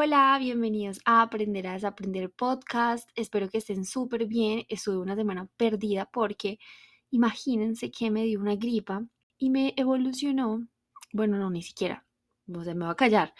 Hola, bienvenidos a Aprender a Desaprender Podcast. Espero que estén súper bien. Estuve una semana perdida porque imagínense que me dio una gripa y me evolucionó. Bueno, no, ni siquiera. O sea, me va a callar.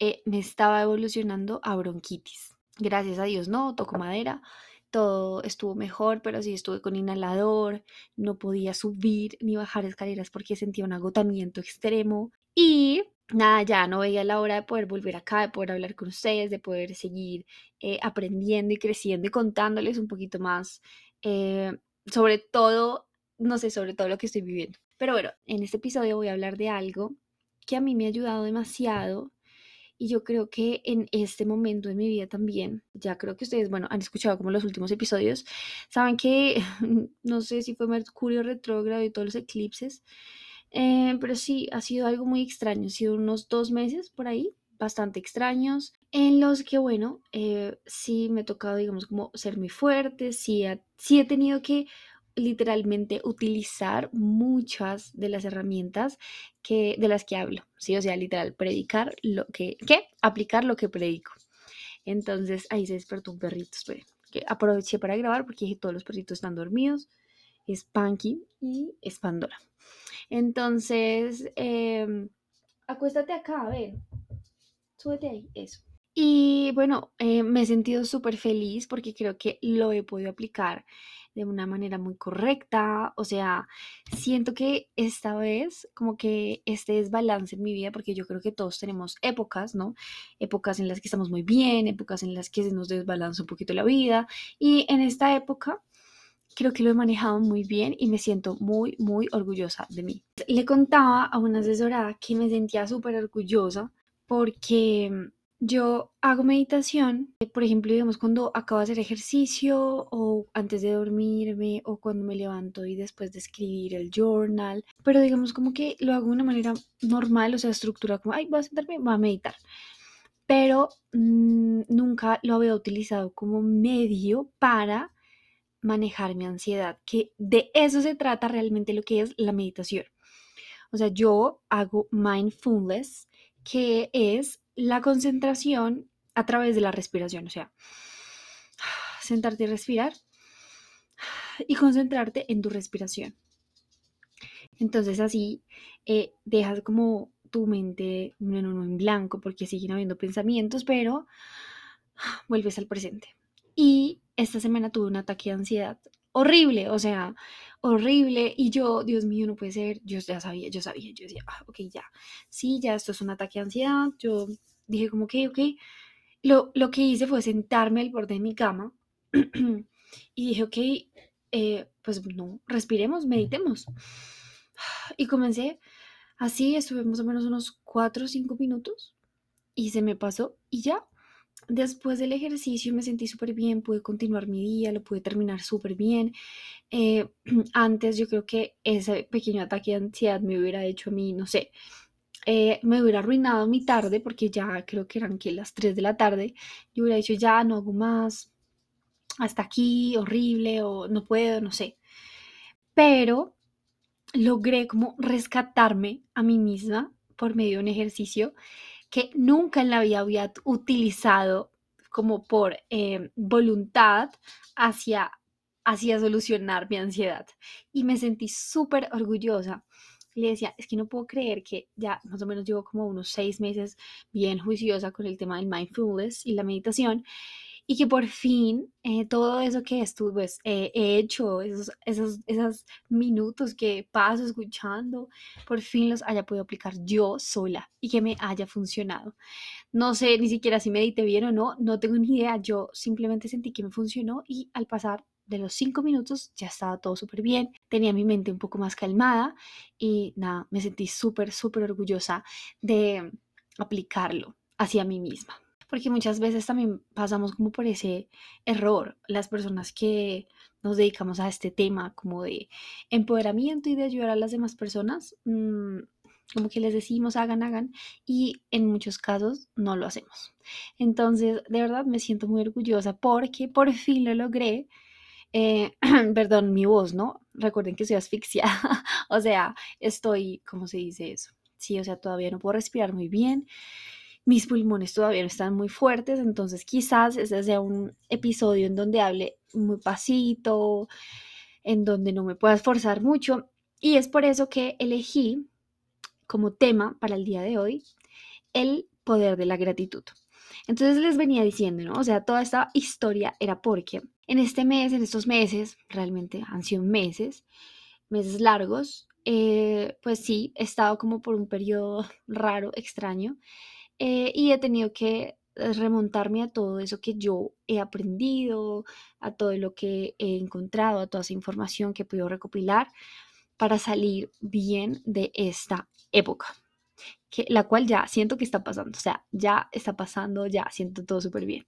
Eh, me estaba evolucionando a bronquitis. Gracias a Dios, no, toco madera. Todo estuvo mejor, pero sí estuve con inhalador. No podía subir ni bajar escaleras porque sentía un agotamiento extremo. Y nada, ya no veía la hora de poder volver acá, de poder hablar con ustedes, de poder seguir eh, aprendiendo y creciendo y contándoles un poquito más eh, sobre todo, no sé, sobre todo lo que estoy viviendo. Pero bueno, en este episodio voy a hablar de algo que a mí me ha ayudado demasiado y yo creo que en este momento de mi vida también, ya creo que ustedes, bueno, han escuchado como los últimos episodios, saben que no sé si fue Mercurio retrógrado y todos los eclipses, eh, pero sí, ha sido algo muy extraño, ha sido unos dos meses por ahí, bastante extraños, en los que, bueno, eh, sí me ha tocado, digamos, como ser muy fuerte, sí, sí he tenido que literalmente utilizar muchas de las herramientas que, de las que hablo, ¿sí? O sea, literal, predicar lo que, ¿qué? Aplicar lo que predico. Entonces, ahí se despertó un perrito, que aproveché para grabar porque dije, todos los perritos están dormidos, es Punky y es Pandora. Entonces, em, acuéstate acá, a ver, súbete ahí, eso. Y bueno, eh, me he sentido súper feliz porque creo que lo he podido aplicar de una manera muy correcta. O sea, siento que esta vez como que este desbalance en mi vida, porque yo creo que todos tenemos épocas, ¿no? Épocas en las que estamos muy bien, épocas en las que se nos desbalanza un poquito la vida. Y en esta época creo que lo he manejado muy bien y me siento muy, muy orgullosa de mí. Le contaba a una asesorada que me sentía súper orgullosa porque yo hago meditación, eh, por ejemplo, digamos, cuando acabo de hacer ejercicio o antes de dormirme o cuando me levanto y después de escribir el journal, pero digamos como que lo hago de una manera normal, o sea, estructura como, ay, voy a sentarme, voy a meditar. Pero mm, nunca lo había utilizado como medio para manejar mi ansiedad, que de eso se trata realmente lo que es la meditación. O sea, yo hago mindfulness, que es la concentración a través de la respiración, o sea, sentarte y respirar y concentrarte en tu respiración. Entonces así eh, dejas como tu mente no, en blanco porque siguen habiendo pensamientos, pero vuelves al presente. Y esta semana tuve un ataque de ansiedad horrible, o sea, horrible. Y yo, Dios mío, no puede ser. Yo ya sabía, yo sabía, yo decía, ah, ok, ya, sí, ya esto es un ataque de ansiedad. Yo dije como, ok, ok. Lo, lo que hice fue sentarme al borde de mi cama y dije, ok, eh, pues no, respiremos, meditemos. Y comencé así, estuve más o menos unos 4 o 5 minutos y se me pasó y ya. Después del ejercicio me sentí súper bien, pude continuar mi día, lo pude terminar súper bien. Eh, antes yo creo que ese pequeño ataque de ansiedad me hubiera hecho a mí, no sé, eh, me hubiera arruinado mi tarde porque ya creo que eran que las 3 de la tarde. Yo hubiera dicho ya no hago más, hasta aquí, horrible o no puedo, no sé. Pero logré como rescatarme a mí misma por medio de un ejercicio que nunca en la vida había utilizado como por eh, voluntad hacia, hacia solucionar mi ansiedad. Y me sentí súper orgullosa le decía, es que no puedo creer que ya más o menos llevo como unos seis meses bien juiciosa con el tema del mindfulness y la meditación y que por fin eh, todo eso que estuve, pues, he hecho, esos, esos, esos minutos que paso escuchando, por fin los haya podido aplicar yo sola y que me haya funcionado. No sé ni siquiera si medité bien o no, no tengo ni idea, yo simplemente sentí que me funcionó y al pasar de los cinco minutos ya estaba todo súper bien, tenía mi mente un poco más calmada y nada, me sentí súper, súper orgullosa de aplicarlo hacia mí misma. Porque muchas veces también pasamos como por ese error, las personas que nos dedicamos a este tema como de empoderamiento y de ayudar a las demás personas, mm, como que les decimos hagan, hagan, y en muchos casos no lo hacemos. Entonces, de verdad me siento muy orgullosa porque por fin lo logré eh, perdón, mi voz, ¿no? Recuerden que soy asfixiada, o sea, estoy, ¿cómo se dice eso? Sí, o sea, todavía no puedo respirar muy bien mis pulmones todavía no están muy fuertes, entonces quizás ese sea un episodio en donde hable muy pasito, en donde no me pueda esforzar mucho. Y es por eso que elegí como tema para el día de hoy el poder de la gratitud. Entonces les venía diciendo, ¿no? O sea, toda esta historia era porque en este mes, en estos meses, realmente han sido meses, meses largos, eh, pues sí, he estado como por un periodo raro, extraño, eh, y he tenido que eh, remontarme a todo eso que yo he aprendido, a todo lo que he encontrado, a toda esa información que he podido recopilar para salir bien de esta época, que, la cual ya siento que está pasando, o sea, ya está pasando, ya siento todo súper bien.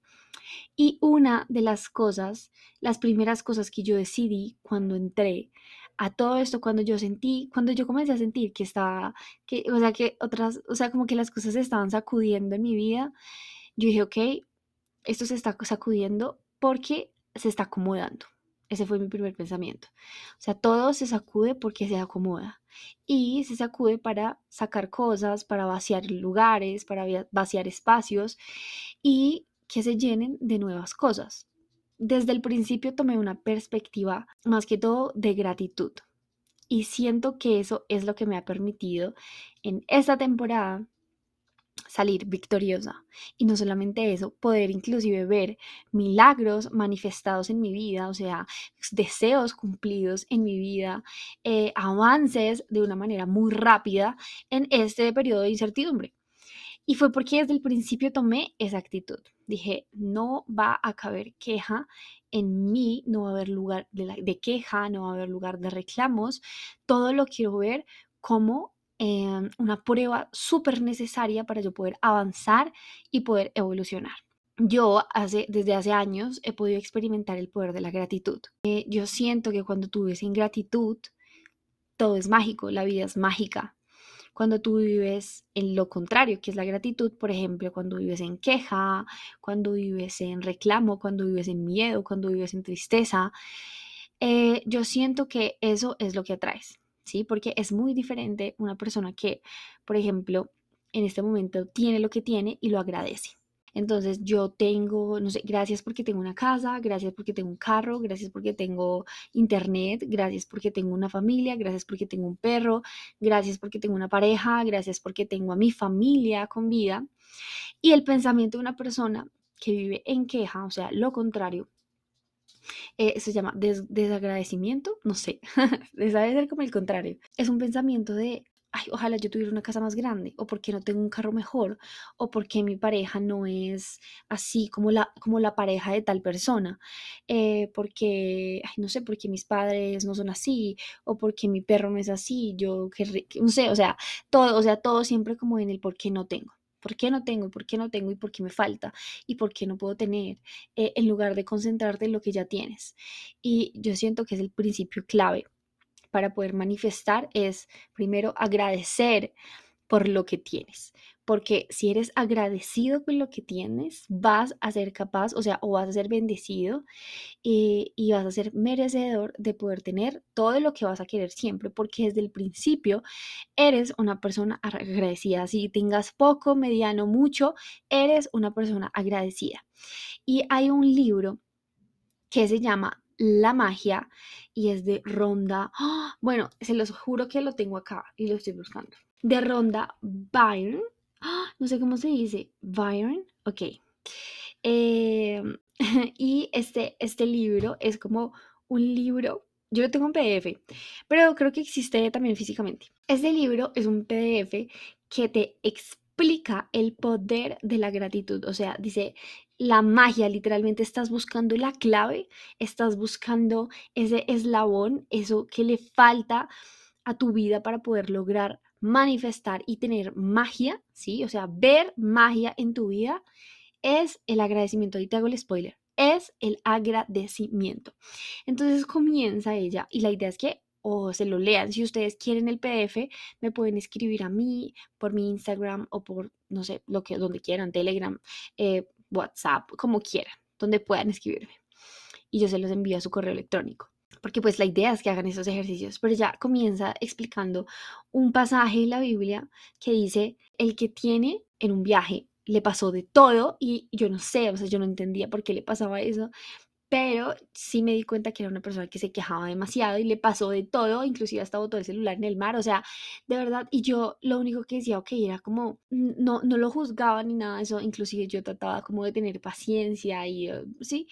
Y una de las cosas, las primeras cosas que yo decidí cuando entré a todo esto, cuando yo sentí, cuando yo comencé a sentir que estaba, que, o sea, que otras, o sea, como que las cosas se estaban sacudiendo en mi vida, yo dije, ok, esto se está sacudiendo porque se está acomodando. Ese fue mi primer pensamiento. O sea, todo se sacude porque se acomoda. Y se sacude para sacar cosas, para vaciar lugares, para vaciar espacios y que se llenen de nuevas cosas. Desde el principio tomé una perspectiva más que todo de gratitud. Y siento que eso es lo que me ha permitido en esta temporada salir victoriosa. Y no solamente eso, poder inclusive ver milagros manifestados en mi vida, o sea, deseos cumplidos en mi vida, eh, avances de una manera muy rápida en este periodo de incertidumbre. Y fue porque desde el principio tomé esa actitud. Dije, no va a caber queja en mí, no va a haber lugar de, queja, no va a haber lugar de reclamos. Todo lo quiero ver como Em, una prueba súper necesaria para yo poder avanzar y poder evolucionar. Yo hace, desde hace años he podido experimentar el poder de la gratitud. Eh, yo siento que cuando tú vives en gratitud, todo es mágico, la vida es mágica. Cuando tú vives en lo contrario, que es la gratitud, por ejemplo, cuando vives en queja, cuando vives en reclamo, cuando vives en miedo, cuando vives en tristeza, eh, yo siento que eso es lo que atraes. ¿sí? Porque es muy diferente una persona que, por ejemplo, en este momento tiene lo que tiene y lo agradece. Entonces yo tengo, no sé, gracias porque tengo una casa, gracias porque tengo un carro, gracias porque tengo internet, gracias porque tengo una familia, gracias porque tengo un perro, gracias porque tengo una pareja, gracias porque tengo a mi familia con vida. Y el pensamiento de una persona que vive en queja, o sea, lo contrario, eh, se llama desagradecimiento, no sé, debe ser como el contrario. Es un pensamiento de, ay, ojalá yo tuviera una casa más grande, o porque no tengo un carro mejor, o porque mi pareja no es así como la, como la pareja de tal persona, eh, porque, no sé, porque mis padres no son así, o porque mi perro no es así, yo, que, no sé, o sea, todo, o sea, todo siempre como en el por qué no tengo. ¿Por qué no tengo? ¿Y por qué no tengo? ¿Y por qué me falta? ¿Y por qué no puedo tener? Eh, en lugar de concentrarte en lo que ya tienes. Y yo siento que es el principio clave para poder manifestar es primero agradecer por lo que tienes, porque si eres agradecido con lo que tienes, vas a ser capaz, o sea, o vas a ser bendecido y, y, vas a ser merecedor de poder tener todo lo que vas a querer siempre, porque desde el principio eres una persona agradecida. Si tengas poco, mediano, mucho, eres una persona agradecida. Y hay un libro que se llama La magia y es de Ronda. ¡Ah! Bueno, se los juro que lo tengo acá y lo estoy buscando. De Ronda Byron ¡Ah! no sé cómo se dice, Byron, ok. Em, y este, este libro es como un libro, yo lo tengo en PDF, pero creo que existe también físicamente. Este libro es un PDF que te explica el poder de la gratitud, o sea, dice la magia, literalmente estás buscando la clave, estás buscando ese eslabón, eso que le falta a tu vida para poder lograr manifestar y tener magia, ¿sí? O sea, ver magia en tu vida es el agradecimiento. Y te hago el spoiler, es el agradecimiento. Entonces comienza ella y la idea es que o se lo lean. Si ustedes quieren el PDF, me pueden escribir a mí por mi Instagram o por, no sé, lo que, donde quieran, Telegram, eh, WhatsApp, como quieran, donde puedan escribirme. Y yo se los envío a su correo electrónico porque pues la idea es que hagan esos ejercicios, pero ya comienza explicando un pasaje en la Biblia que dice, el que tiene en un viaje le pasó de todo y yo no sé, o sea, yo no entendía por qué le pasaba eso, pero sí me di cuenta que era una persona que se quejaba demasiado y le pasó de todo, inclusive hasta botó el celular en el mar, o sea, de verdad, y yo lo único que decía, ok, era como, no, no lo juzgaba ni nada de eso, inclusive yo trataba como de tener paciencia y, eh, sí,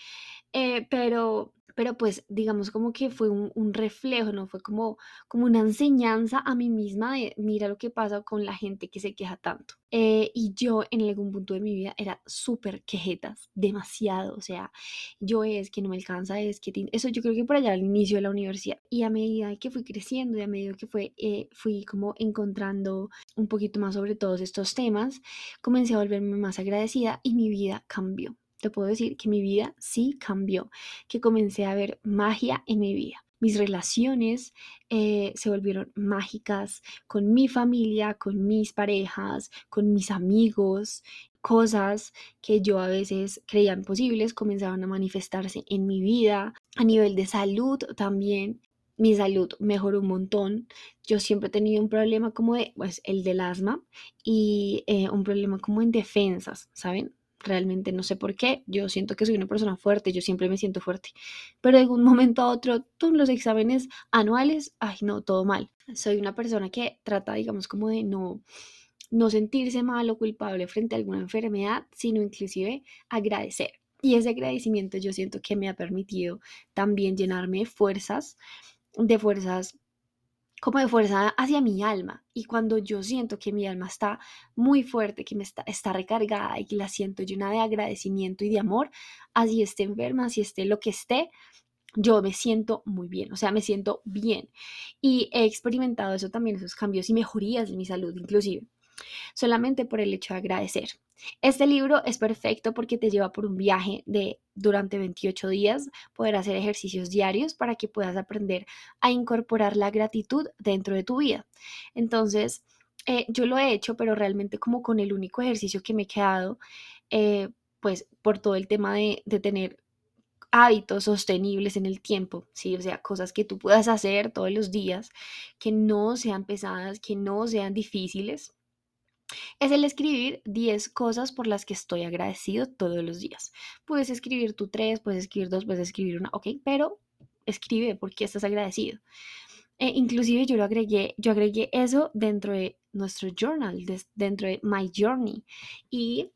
eh, pero pero pues digamos como que fue un, reflejo, ¿no? Fue como, como una enseñanza a mí misma de mira lo que pasa con la gente que se queja tanto. Eh, y yo en algún punto de mi vida era súper quejetas, demasiado, o sea, yo es que no me alcanza, es que eso yo creo que por allá al inicio de la universidad. Y a medida que fui creciendo y a medida que fue, eh, fui como encontrando un poquito más sobre todos estos temas, comencé a volverme más agradecida y mi vida cambió te puedo decir que mi vida sí cambió, que comencé a ver magia en mi vida. Mis relaciones eh, se volvieron mágicas con mi familia, con mis parejas, con mis amigos. Cosas que yo a veces creía imposibles comenzaban a manifestarse en mi vida. A nivel de salud también mi salud mejoró un montón. Yo siempre he tenido un problema como de, pues, el del asma y eh, un problema como en defensas, ¿saben? Realmente no sé por qué, yo siento que soy una persona fuerte, yo siempre me siento fuerte, pero de un momento a otro, tú los exámenes anuales, ay no, todo mal. Soy una persona que trata, digamos, como de no, no sentirse mal o culpable frente a alguna enfermedad, sino inclusive agradecer. Y ese agradecimiento yo siento que me ha permitido también llenarme de fuerzas, de fuerzas como de fuerza hacia mi alma. Y cuando yo siento que mi alma está muy fuerte, que me está, está recargada y que la siento llena de agradecimiento y de amor, así esté enferma, así esté lo que esté, yo me siento muy bien, o sea, me siento bien. Y he experimentado eso también, esos cambios y mejorías de mi salud inclusive solamente por el hecho de agradecer. Este libro es perfecto porque te lleva por un viaje de durante 28 días, poder hacer ejercicios diarios para que puedas aprender a incorporar la gratitud dentro de tu vida. Entonces, eh, yo lo he hecho, pero realmente como con el único ejercicio que me he quedado, eh, pues por todo el tema de, de tener hábitos sostenibles en el tiempo, ¿sí? O sea, cosas que tú puedas hacer todos los días, que no sean pesadas, que no sean difíciles es el escribir 10 cosas por las que estoy agradecido todos los días. Puedes escribir tú tres, puedes escribir dos, puedes escribir una, ok, pero escribe por qué estás agradecido. Eh, inclusive yo lo agregué, yo agregué eso dentro de nuestro journal, dentro de My Journey. Y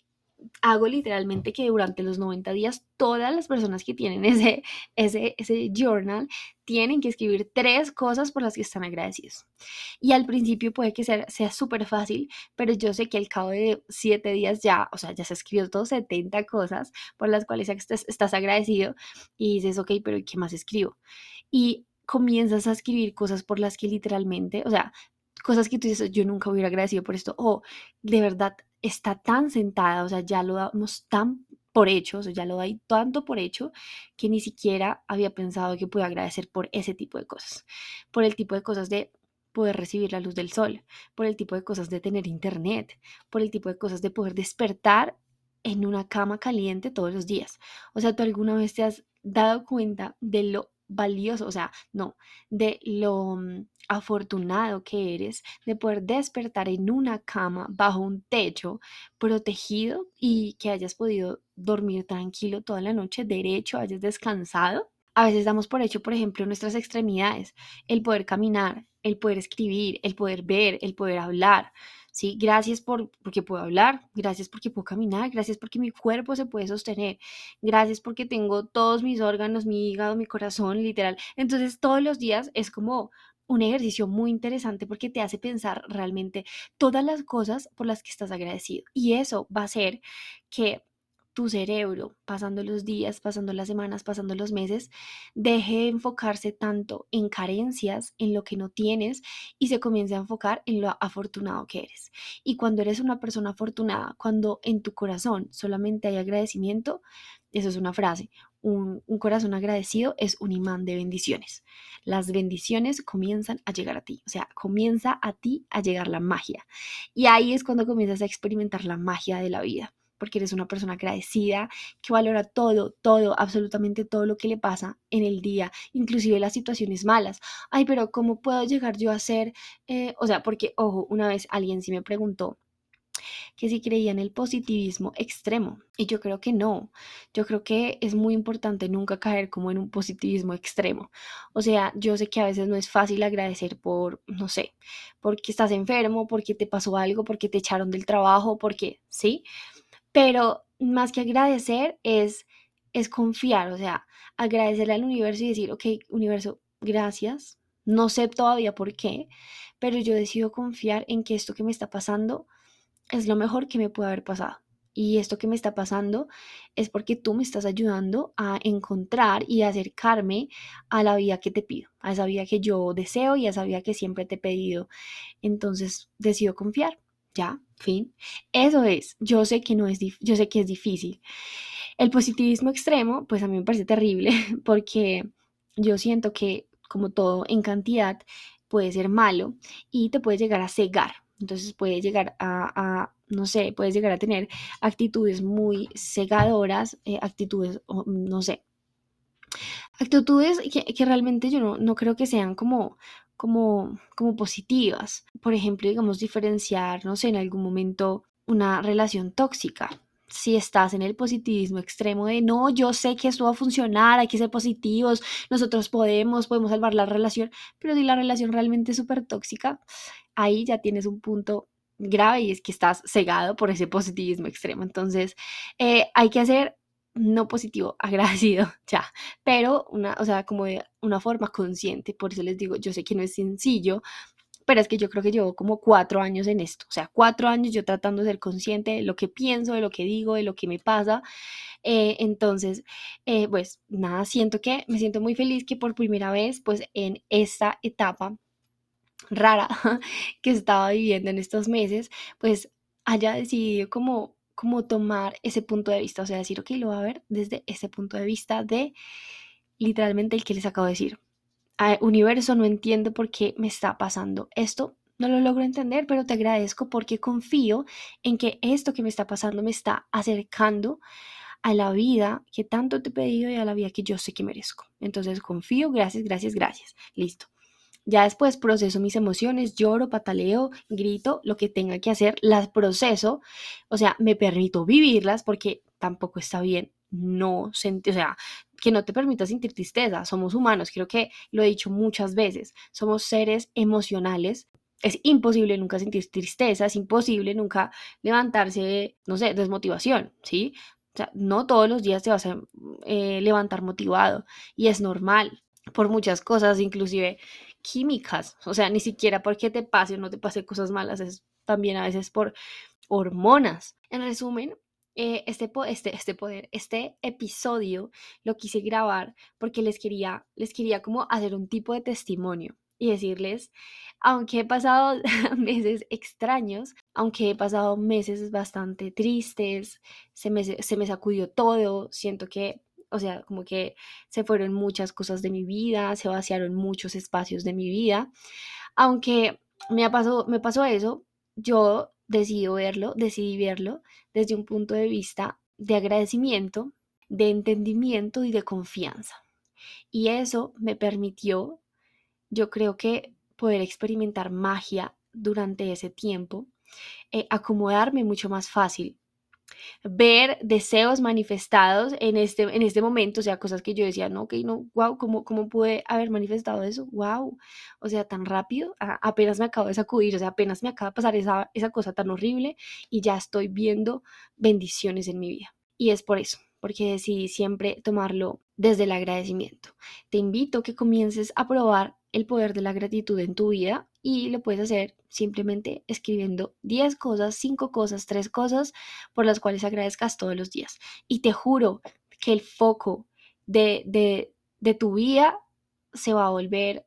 hago literalmente que durante los 90 días todas las personas que tienen ese, ese, ese journal tienen que escribir tres cosas por las que están agradecidos. Y al principio puede que sea súper fácil, pero yo sé que al cabo de siete días ya, o sea, ya se escribió todo 70 cosas por las cuales estás, estás agradecido y dices, ok, pero ¿qué más escribo? Y comienzas a escribir cosas por las que literalmente, o sea, cosas que tú dices, yo nunca hubiera agradecido por esto, o de verdad está tan sentada, o sea, ya lo damos tan por hecho, o sea, ya lo doy tanto por hecho que ni siquiera había pensado que podía agradecer por ese tipo de cosas, por el tipo de cosas de poder recibir la luz del sol, por el tipo de cosas de tener internet, por el tipo de cosas de poder despertar en una cama caliente todos los días. O sea, ¿tú alguna vez te has dado cuenta de lo valioso, o sea, no, de lo mm, afortunado que eres de poder despertar en una cama bajo un techo protegido y que hayas podido dormir tranquilo toda la noche, derecho, hayas descansado. A veces damos por hecho, por ejemplo, nuestras extremidades, el poder caminar, el poder escribir, el poder ver, el poder hablar. ¿Sí? Gracias por, porque puedo hablar, gracias porque puedo caminar, gracias porque mi cuerpo se puede sostener, gracias porque tengo todos mis órganos, mi hígado, mi corazón, literal. Entonces todos los días es como un ejercicio muy interesante porque te hace pensar realmente todas las cosas por las que estás agradecido. Y eso va a hacer que tu cerebro, pasando los días, pasando las semanas, pasando los meses, deje de enfocarse tanto en carencias, en lo que no tienes y se comience a enfocar en lo afortunado que eres. Y cuando eres una persona afortunada, cuando en tu corazón solamente hay agradecimiento, eso es una frase, un, un, corazón agradecido es un imán de bendiciones. Las bendiciones comienzan a llegar a ti, o sea, comienza a ti a llegar la magia. Y ahí es cuando comienzas a experimentar la magia de la vida porque eres una persona agradecida, que valora todo, todo, absolutamente todo lo que le pasa en el día, inclusive las situaciones malas. Ay, pero ¿cómo puedo llegar yo a ser, eh, o sea, porque, ojo, una vez alguien sí me preguntó, que si creía en el positivismo extremo. Y yo creo que no. Yo creo que es muy importante nunca caer como en un positivismo extremo. O sea, yo sé que a veces no es fácil agradecer por, no sé, porque estás enfermo, porque te pasó algo, porque te echaron del trabajo, porque, ¿sí? Pero más que agradecer es, es confiar, o sea, agradecerle al universo y decir, ok, universo, gracias. No sé todavía por qué, pero yo decido confiar en que esto que me está pasando es lo mejor que me puede haber pasado. Y esto que me está pasando es porque tú me estás ayudando a encontrar y acercarme a la vida que te pido, a esa vida que yo deseo y a esa vida que siempre te he pedido. Entonces decido confiar. Ya, fin. Eso es. Yo sé que no es yo sé que es difícil. El positivismo extremo, pues a mí me parece terrible porque yo siento que como todo en cantidad puede ser malo y te puede llegar a cegar. Entonces puede llegar a, no sé, puedes llegar a tener actitudes muy cegadoras, eh, actitudes, no sé, actitudes que, realmente yo no, no, creo que sean como, como, como positivas. Por ejemplo, digamos, diferenciar, no sé, en algún momento una relación tóxica si estás en el positivismo extremo de no, yo sé que esto va a funcionar, hay que ser positivos, nosotros podemos, podemos salvar la relación, pero si la relación realmente es súper tóxica, ahí ya tienes un punto grave y es que estás cegado por ese positivismo extremo. Entonces, eh, hay que hacer no positivo, agradecido, ya, pero una, o sea, como de una forma consciente, por eso les digo, yo sé que no es sencillo, pero es que yo creo que llevo como cuatro años en esto, o sea, cuatro años yo tratando de ser consciente de lo que pienso, de lo que digo, de lo que me pasa. Eh, entonces, eh, pues nada, siento que me siento muy feliz que por primera vez, pues en esta etapa rara que estaba viviendo en estos meses, pues haya decidido como, como tomar ese punto de vista, o sea, decir, ok, lo voy a ver desde ese punto de vista de literalmente el que les acabo de decir universo, no entiendo por qué me está pasando esto. No lo logro entender, pero te agradezco porque confío en que esto que me está pasando me está acercando a la vida que tanto te he pedido y a la vida que yo sé que merezco. Entonces confío, gracias, gracias, gracias. Listo. Ya después proceso mis emociones, lloro, pataleo, grito, lo que tenga que hacer, las proceso, o sea, me permito vivirlas porque tampoco está bien no sentir, o sea, que no te permita sentir tristeza. Somos humanos, creo que lo he dicho muchas veces, somos seres emocionales. Es imposible nunca sentir tristeza, es imposible nunca levantarse, no sé, desmotivación, ¿sí? O sea, no todos los días te vas a eh, levantar motivado y es normal por muchas cosas, inclusive químicas, o sea, ni siquiera porque te pase o no te pase cosas malas, es también a veces por hormonas. En resumen, eh, este, este, este poder, este episodio lo quise grabar porque les quería, les quería como hacer un tipo de testimonio y decirles, aunque he pasado meses extraños, aunque he pasado meses bastante tristes, se me, se me sacudió todo, siento que, o sea, como que se fueron muchas cosas de mi vida, se vaciaron muchos espacios de mi vida, aunque me, pasado, me pasó eso, yo decidí verlo, decidí verlo desde un punto de vista de agradecimiento, de entendimiento y de confianza. Y eso me permitió, yo creo que poder experimentar magia durante ese tiempo, eh, acomodarme mucho más fácil ver deseos manifestados en este, en este momento, o sea, cosas que yo decía, no, ok, no, wow, ¿cómo, cómo pude haber manifestado eso? Wow, o sea, tan rápido, apenas me acabo de sacudir, o sea, apenas me acaba de pasar esa, esa cosa tan horrible y ya estoy viendo bendiciones en mi vida. Y es por eso, porque decidí siempre tomarlo desde el agradecimiento. Te invito a que comiences a probar el poder de la gratitud en tu vida y lo puedes hacer simplemente escribiendo 10 cosas, 5 cosas, 3 cosas por las cuales agradezcas todos los días. Y te juro que el foco de, de, de tu vida se va a volver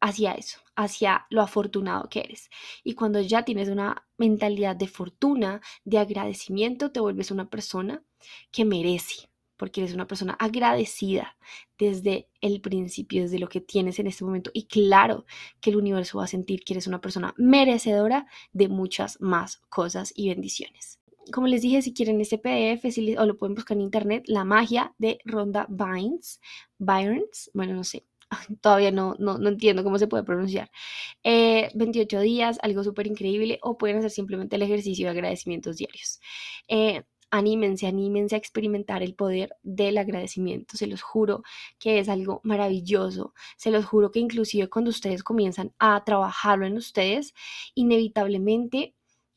hacia eso, hacia lo afortunado que eres. Y cuando ya tienes una mentalidad de fortuna, de agradecimiento, te vuelves una persona que merece, porque eres una persona agradecida desde el principio, desde lo que tienes en este momento. Y claro que el universo va a sentir que eres una persona merecedora de muchas más cosas y bendiciones. Como les dije, si quieren este PDF o lo pueden buscar en internet, La magia de Ronda Bynes, Byrnes, bueno, no sé, todavía no, no, entiendo cómo se puede pronunciar. 28 eh, días, algo súper increíble, o pueden hacer simplemente el ejercicio de agradecimientos diarios. Eh, anímense, anímense a experimentar el poder del agradecimiento. Se los juro que es algo maravilloso. Se los juro que inclusive cuando ustedes comienzan a trabajarlo en ustedes, inevitablemente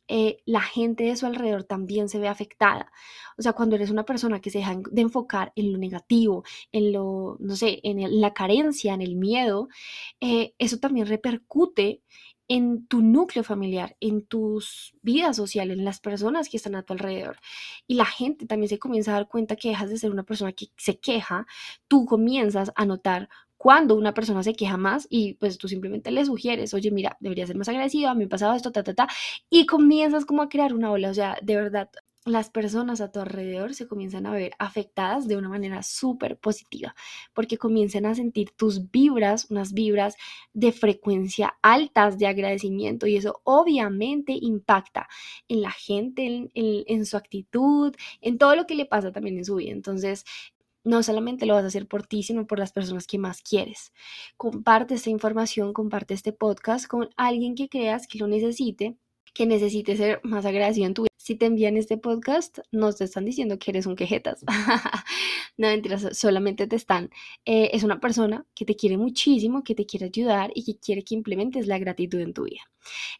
eh, la gente de su alrededor también se ve afectada. O sea, cuando eres una persona que se deja de enfocar en lo negativo, en lo, no sé, en la carencia, en el miedo, eh, eso también repercute en tu núcleo familiar, en tus vidas sociales, en las personas que están a tu alrededor. Y la gente también se comienza a dar cuenta que dejas de ser una persona que se queja, tú comienzas a notar cuando una persona se queja más y pues tú simplemente le sugieres, oye, mira, debería ser más agradecido, a mí me ha pasado esto, ta, ta, ta, y comienzas como a crear una ola, o sea, de verdad, las personas a tu alrededor se comienzan a ver afectadas de una manera súper positiva, porque comienzan a sentir tus vibras, unas vibras de frecuencia altas de agradecimiento y eso obviamente impacta en la gente, en, en su actitud, en todo lo que le pasa también en su vida. Entonces, no solamente lo vas a hacer por ti, sino por las personas que más quieres. Comparte esta información, comparte este podcast con alguien que creas que lo necesite, que necesite ser más agradecido en tu vida. Si te envían este podcast, no te están diciendo que eres un quejetas. no mentiras, solamente te están. Eh, es una persona que te quiere muchísimo, que te quiere ayudar y que quiere que implementes la gratitud en tu vida.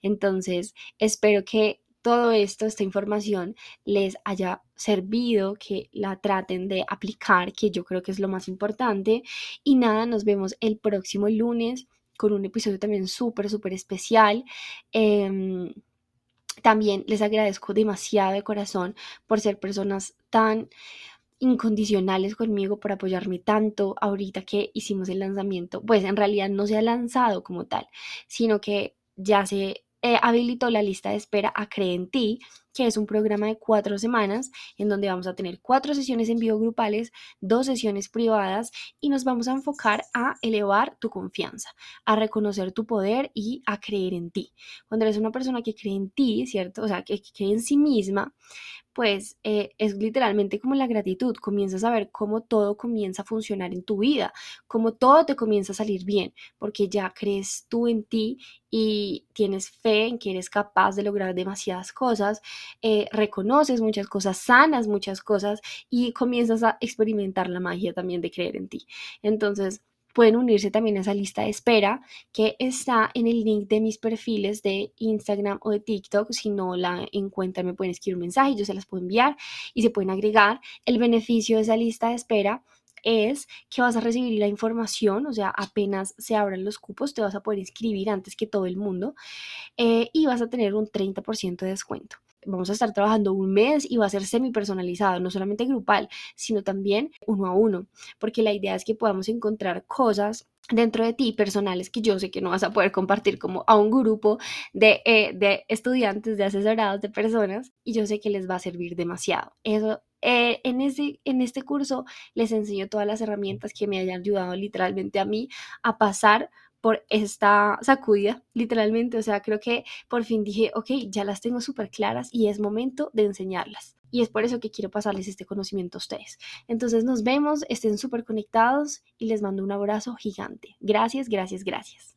Entonces, espero que todo esto, esta información les haya servido, que la traten de aplicar, que yo creo que es lo más importante. Y nada, nos vemos el próximo lunes con un episodio también súper, súper especial. Em, también les agradezco demasiado de corazón por ser personas tan incondicionales conmigo, por apoyarme tanto ahorita que hicimos el lanzamiento. Pues en realidad no se ha lanzado como tal, sino que ya se eh, habilitó la lista de espera a Cree en Ti, que es un programa de cuatro semanas en donde vamos a tener cuatro sesiones en vivo grupales, dos sesiones privadas y nos vamos a enfocar a elevar tu confianza, a reconocer tu poder y a creer en ti. Cuando eres una persona que cree en ti, ¿cierto? O sea, que, cree en sí misma, pues eh, es literalmente como la gratitud, comienzas a ver cómo todo comienza a funcionar en tu vida, cómo todo te comienza a salir bien, porque ya crees tú en ti y tienes fe en que eres capaz de lograr demasiadas cosas, eh, reconoces muchas cosas, sanas muchas cosas y comienzas a experimentar la magia también de creer en ti. Entonces, pueden unirse también a esa lista de espera que está en el link de mis perfiles de Instagram o de TikTok. Si no la encuentran, me pueden escribir un mensaje, yo se las puedo enviar y se pueden agregar. El beneficio de esa lista de espera es que vas a recibir la información, o sea, apenas se abran los cupos, te vas a poder inscribir antes que todo el mundo eh, y vas a tener un 30% de descuento vamos a estar trabajando un mes y va a ser semi personalizado, no solamente grupal, sino también uno a uno, porque la idea es que podamos encontrar cosas dentro de ti personales que yo sé que no vas a poder compartir como a un grupo de, eh, de estudiantes, de asesorados, de personas, y yo sé que les va a servir demasiado. Eso eh, en, ese, en este curso les enseño todas las herramientas que me hayan ayudado literalmente a mí a pasar por esta sacudida, literalmente. O sea, creo que por fin dije, ok, ya las tengo súper claras y es momento de enseñarlas. Y es por eso que quiero pasarles este conocimiento a ustedes. Entonces nos vemos, estén súper conectados y les mando un abrazo gigante. Gracias, gracias, gracias.